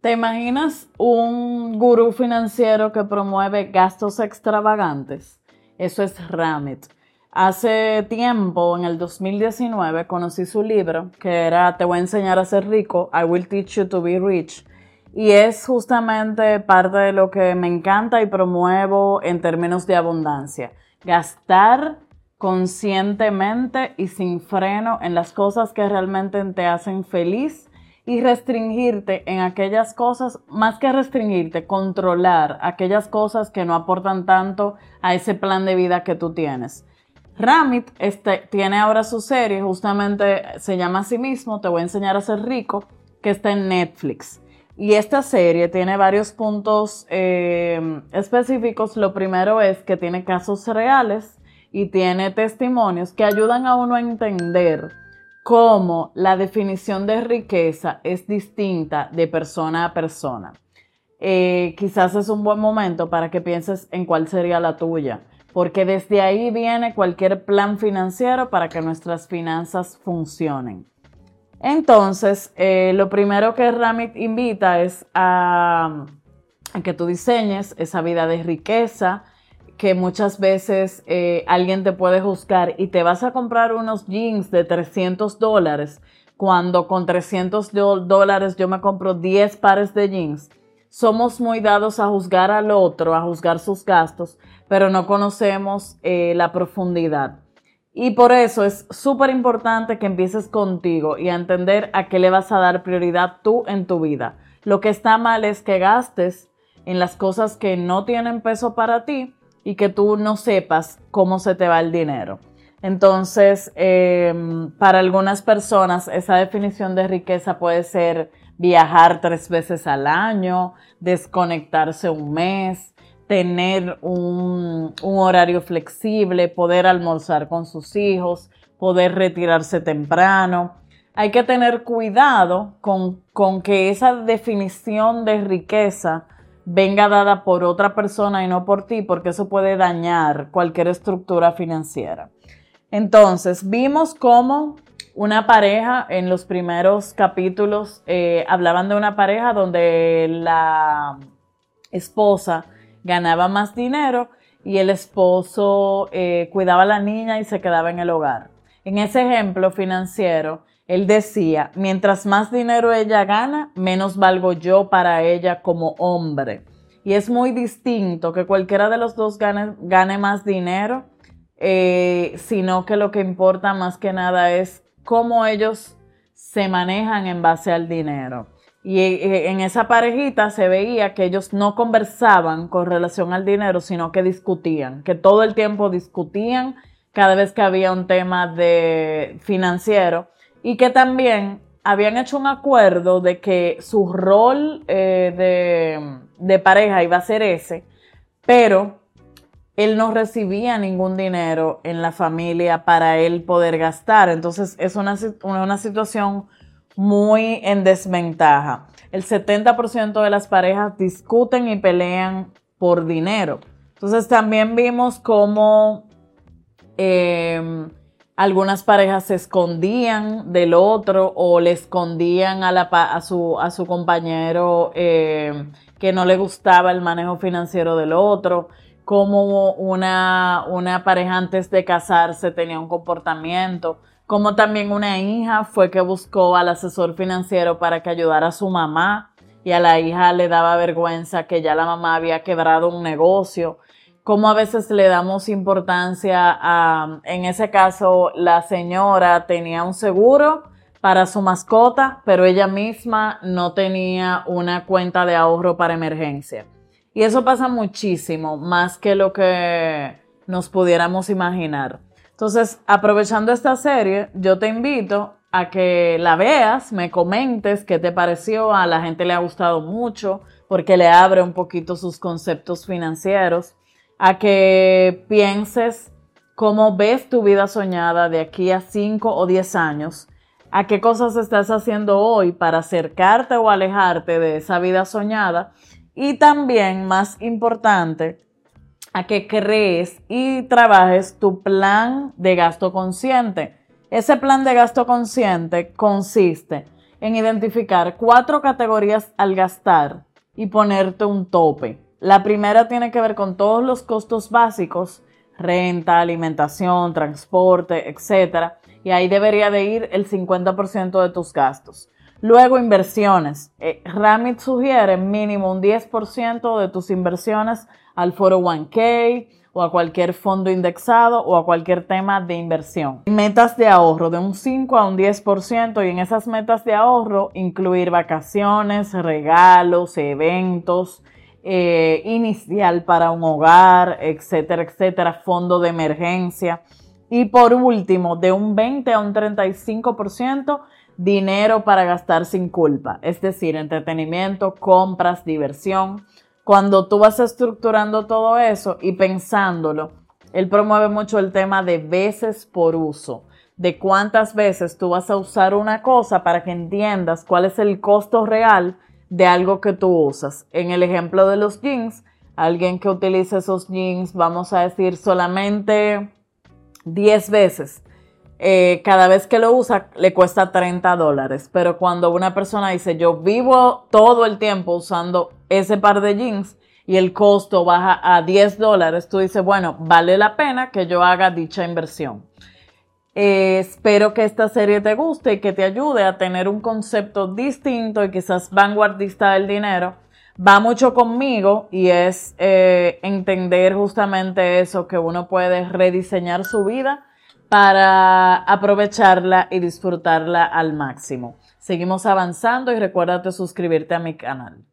¿Te imaginas un gurú financiero que promueve gastos extravagantes? Eso es Ramit. Hace tiempo, en el 2019, conocí su libro que era Te voy a enseñar a ser rico, I will teach you to be rich. Y es justamente parte de lo que me encanta y promuevo en términos de abundancia. Gastar conscientemente y sin freno en las cosas que realmente te hacen feliz y restringirte en aquellas cosas, más que restringirte, controlar aquellas cosas que no aportan tanto a ese plan de vida que tú tienes. Ramit este, tiene ahora su serie, justamente se llama a sí mismo, Te voy a enseñar a ser rico, que está en Netflix. Y esta serie tiene varios puntos eh, específicos. Lo primero es que tiene casos reales y tiene testimonios que ayudan a uno a entender cómo la definición de riqueza es distinta de persona a persona. Eh, quizás es un buen momento para que pienses en cuál sería la tuya, porque desde ahí viene cualquier plan financiero para que nuestras finanzas funcionen. Entonces, eh, lo primero que Ramit invita es a que tú diseñes esa vida de riqueza, que muchas veces eh, alguien te puede juzgar y te vas a comprar unos jeans de 300 dólares cuando con 300 dólares yo me compro 10 pares de jeans. Somos muy dados a juzgar al otro, a juzgar sus gastos, pero no conocemos eh, la profundidad. Y por eso es súper importante que empieces contigo y a entender a qué le vas a dar prioridad tú en tu vida. Lo que está mal es que gastes en las cosas que no tienen peso para ti y que tú no sepas cómo se te va el dinero. Entonces, em, para algunas personas esa definición de riqueza puede ser viajar tres veces al año, desconectarse un mes, tener un, horario flexible, poder almorzar con sus hijos, poder retirarse temprano. Hay que tener cuidado con, con que esa definición de riqueza venga dada por otra persona y no por ti, porque eso puede dañar cualquier estructura financiera. Entonces, vimos cómo una pareja en los primeros capítulos eh, hablaban de una pareja donde la esposa ganaba más dinero y el esposo eh, cuidaba a la niña y se quedaba en el hogar. En ese ejemplo financiero, él decía, mientras más dinero ella gana, menos valgo yo para ella como hombre. Y es muy distinto que cualquiera de los dos gane, más dinero, eh, sino que lo que importa más que nada es cómo ellos se manejan en base al dinero. Y eh, en esa parejita se veía que ellos no conversaban con relación al dinero, sino que discutían, que todo el tiempo discutían cada vez que había un tema de financiero y que también habían hecho un acuerdo de que su rol eh, de, pareja iba a ser ese, pero él no recibía ningún dinero en la familia para él poder gastar. Entonces es una, una situación muy en desventaja. El 70% de las parejas discuten y pelean por dinero. Entonces también vimos cómo eh, algunas parejas se escondían del otro o le escondían a, su, compañero eh, que no le gustaba el manejo financiero del otro, como una, una pareja antes de casarse tenía un comportamiento, como también una hija fue que buscó al asesor financiero para que ayudara a su mamá y a la hija le daba vergüenza que ya la mamá había quebrado un negocio cómo a veces le damos importancia a, en ese caso, la señora tenía un seguro para su mascota, pero ella misma no tenía una cuenta de ahorro para emergencia. Y eso pasa muchísimo, más que lo que nos pudiéramos imaginar. Entonces, aprovechando esta serie, yo te invito a que la veas, me comentes qué te pareció, a la gente le ha gustado mucho porque le abre un poquito sus conceptos financieros a que pienses cómo ves tu vida soñada de aquí a 5 o 10 años, a qué cosas estás haciendo hoy para acercarte o alejarte de esa vida soñada y también, más importante, a que crees y trabajes tu plan de gasto consciente. Ese plan de gasto consciente consiste en identificar cuatro categorías al gastar y ponerte un tope. La primera tiene que ver con todos los costos básicos, renta, alimentación, transporte, etc. Y ahí debería de ir el 50% de tus gastos. Luego, inversiones. Eh, Ramit sugiere mínimo un 10% de tus inversiones al foro 1K o a cualquier fondo indexado o a cualquier tema de inversión. Metas de ahorro de un 5 a un 10% y en esas metas de ahorro incluir vacaciones, regalos, eventos, eh, inicial para un hogar, etcétera, etcétera, fondo de emergencia. Y por último, de un 20 a un 35% dinero para gastar sin culpa, es decir, entretenimiento, compras, diversión. Cuando tú vas estructurando todo eso y pensándolo, él promueve mucho el tema de veces por uso, de cuántas veces tú vas a usar una cosa para que entiendas cuál es el costo real de algo que tú usas. En el ejemplo de los jeans, alguien que utilice esos jeans, vamos a decir, solamente 10 veces eh, cada vez que lo usa le cuesta 30 dólares. Pero cuando una persona dice yo vivo todo el tiempo usando ese par de jeans y el costo baja a 10 dólares, tú dices, bueno, vale la pena que yo haga dicha inversión. Espero que esta serie te guste y que te ayude a tener un concepto distinto y quizás vanguardista del dinero. Va mucho conmigo y es eh, entender justamente eso, que uno puede rediseñar su vida para aprovecharla y disfrutarla al máximo. Seguimos avanzando y recuérdate suscribirte a mi canal.